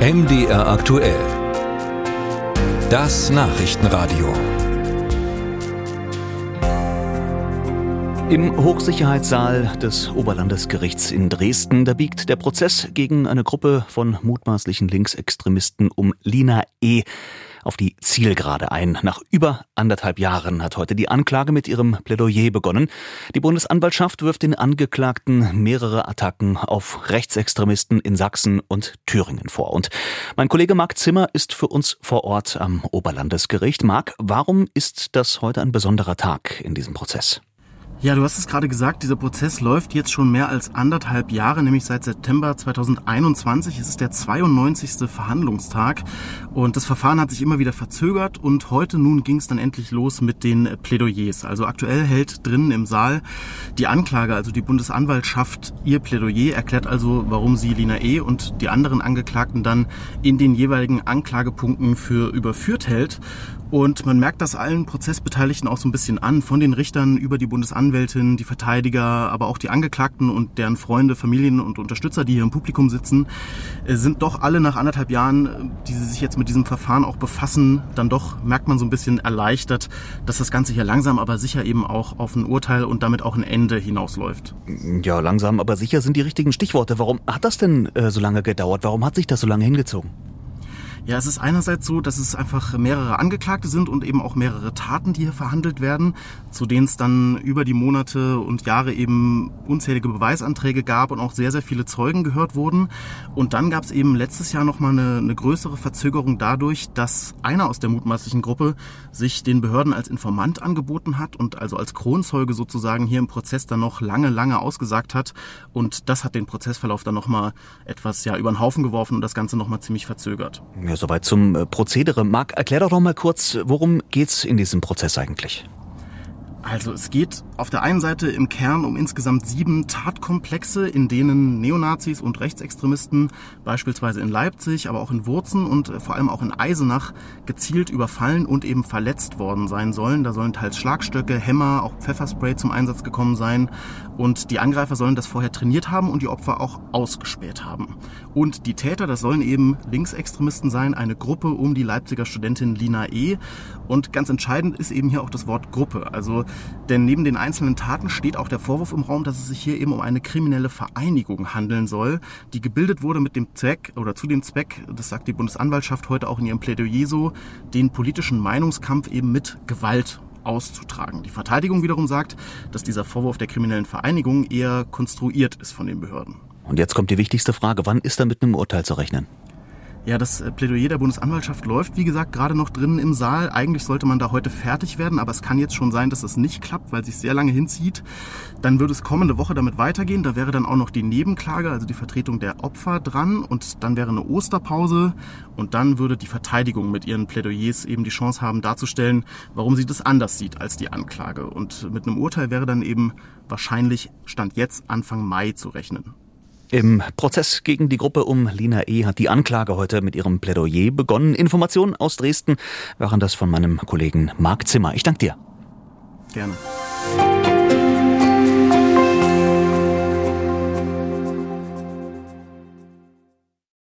MDR aktuell. Das Nachrichtenradio. Im Hochsicherheitssaal des Oberlandesgerichts in Dresden, da biegt der Prozess gegen eine Gruppe von mutmaßlichen Linksextremisten um Lina E auf die Zielgerade ein. Nach über anderthalb Jahren hat heute die Anklage mit ihrem Plädoyer begonnen. Die Bundesanwaltschaft wirft den Angeklagten mehrere Attacken auf Rechtsextremisten in Sachsen und Thüringen vor. Und mein Kollege Marc Zimmer ist für uns vor Ort am Oberlandesgericht. Marc, warum ist das heute ein besonderer Tag in diesem Prozess? Ja, du hast es gerade gesagt, dieser Prozess läuft jetzt schon mehr als anderthalb Jahre, nämlich seit September 2021. Es ist der 92. Verhandlungstag und das Verfahren hat sich immer wieder verzögert und heute nun ging es dann endlich los mit den Plädoyers. Also aktuell hält drinnen im Saal die Anklage, also die Bundesanwaltschaft, ihr Plädoyer, erklärt also, warum sie Lina E. und die anderen Angeklagten dann in den jeweiligen Anklagepunkten für überführt hält. Und man merkt das allen Prozessbeteiligten auch so ein bisschen an, von den Richtern über die Bundesanwältin, die Verteidiger, aber auch die Angeklagten und deren Freunde, Familien und Unterstützer, die hier im Publikum sitzen, äh, sind doch alle nach anderthalb Jahren, äh, die sie sich jetzt mit diesem Verfahren auch befassen, dann doch merkt man so ein bisschen erleichtert, dass das Ganze hier langsam, aber sicher eben auch auf ein Urteil und damit auch ein Ende hinausläuft. Ja, langsam, aber sicher sind die richtigen Stichworte. Warum hat das denn äh, so lange gedauert? Warum hat sich das so lange hingezogen? Ja, es ist einerseits so, dass es einfach mehrere Angeklagte sind und eben auch mehrere Taten, die hier verhandelt werden, zu denen es dann über die Monate und Jahre eben unzählige Beweisanträge gab und auch sehr, sehr viele Zeugen gehört wurden. Und dann gab es eben letztes Jahr nochmal eine, eine größere Verzögerung dadurch, dass einer aus der mutmaßlichen Gruppe sich den Behörden als Informant angeboten hat und also als Kronzeuge sozusagen hier im Prozess dann noch lange, lange ausgesagt hat. Und das hat den Prozessverlauf dann nochmal etwas ja über den Haufen geworfen und das Ganze nochmal ziemlich verzögert. Ja, soweit zum äh, Prozedere. Marc, erklär doch noch mal kurz, worum geht's in diesem Prozess eigentlich? Also es geht auf der einen Seite im Kern um insgesamt sieben Tatkomplexe, in denen Neonazis und Rechtsextremisten beispielsweise in Leipzig, aber auch in Wurzen und äh, vor allem auch in Eisenach gezielt überfallen und eben verletzt worden sein sollen. Da sollen teils Schlagstöcke, Hämmer, auch Pfefferspray zum Einsatz gekommen sein. Und die Angreifer sollen das vorher trainiert haben und die Opfer auch ausgespäht haben. Und die Täter, das sollen eben Linksextremisten sein, eine Gruppe um die Leipziger Studentin Lina E. Und ganz entscheidend ist eben hier auch das Wort Gruppe. Also denn neben den einzelnen Taten steht auch der Vorwurf im Raum, dass es sich hier eben um eine kriminelle Vereinigung handeln soll, die gebildet wurde mit dem Zweck oder zu dem Zweck, das sagt die Bundesanwaltschaft heute auch in ihrem Plädoyer so, den politischen Meinungskampf eben mit Gewalt auszutragen. Die Verteidigung wiederum sagt, dass dieser Vorwurf der kriminellen Vereinigung eher konstruiert ist von den Behörden. Und jetzt kommt die wichtigste Frage, wann ist da mit einem Urteil zu rechnen? Ja, das äh, Plädoyer der Bundesanwaltschaft läuft, wie gesagt, gerade noch drinnen im Saal. Eigentlich sollte man da heute fertig werden, aber es kann jetzt schon sein, dass es nicht klappt, weil es sich sehr lange hinzieht. Dann würde es kommende Woche damit weitergehen. Da wäre dann auch noch die Nebenklage, also die Vertretung der Opfer dran und dann wäre eine Osterpause und dann würde die Verteidigung mit ihren Plädoyers eben die Chance haben darzustellen, warum sie das anders sieht als die Anklage. Und mit einem Urteil wäre dann eben wahrscheinlich Stand jetzt Anfang Mai zu rechnen. Im Prozess gegen die Gruppe um Lina E. hat die Anklage heute mit ihrem Plädoyer begonnen. Informationen aus Dresden waren das von meinem Kollegen Marc Zimmer. Ich danke dir. Gerne.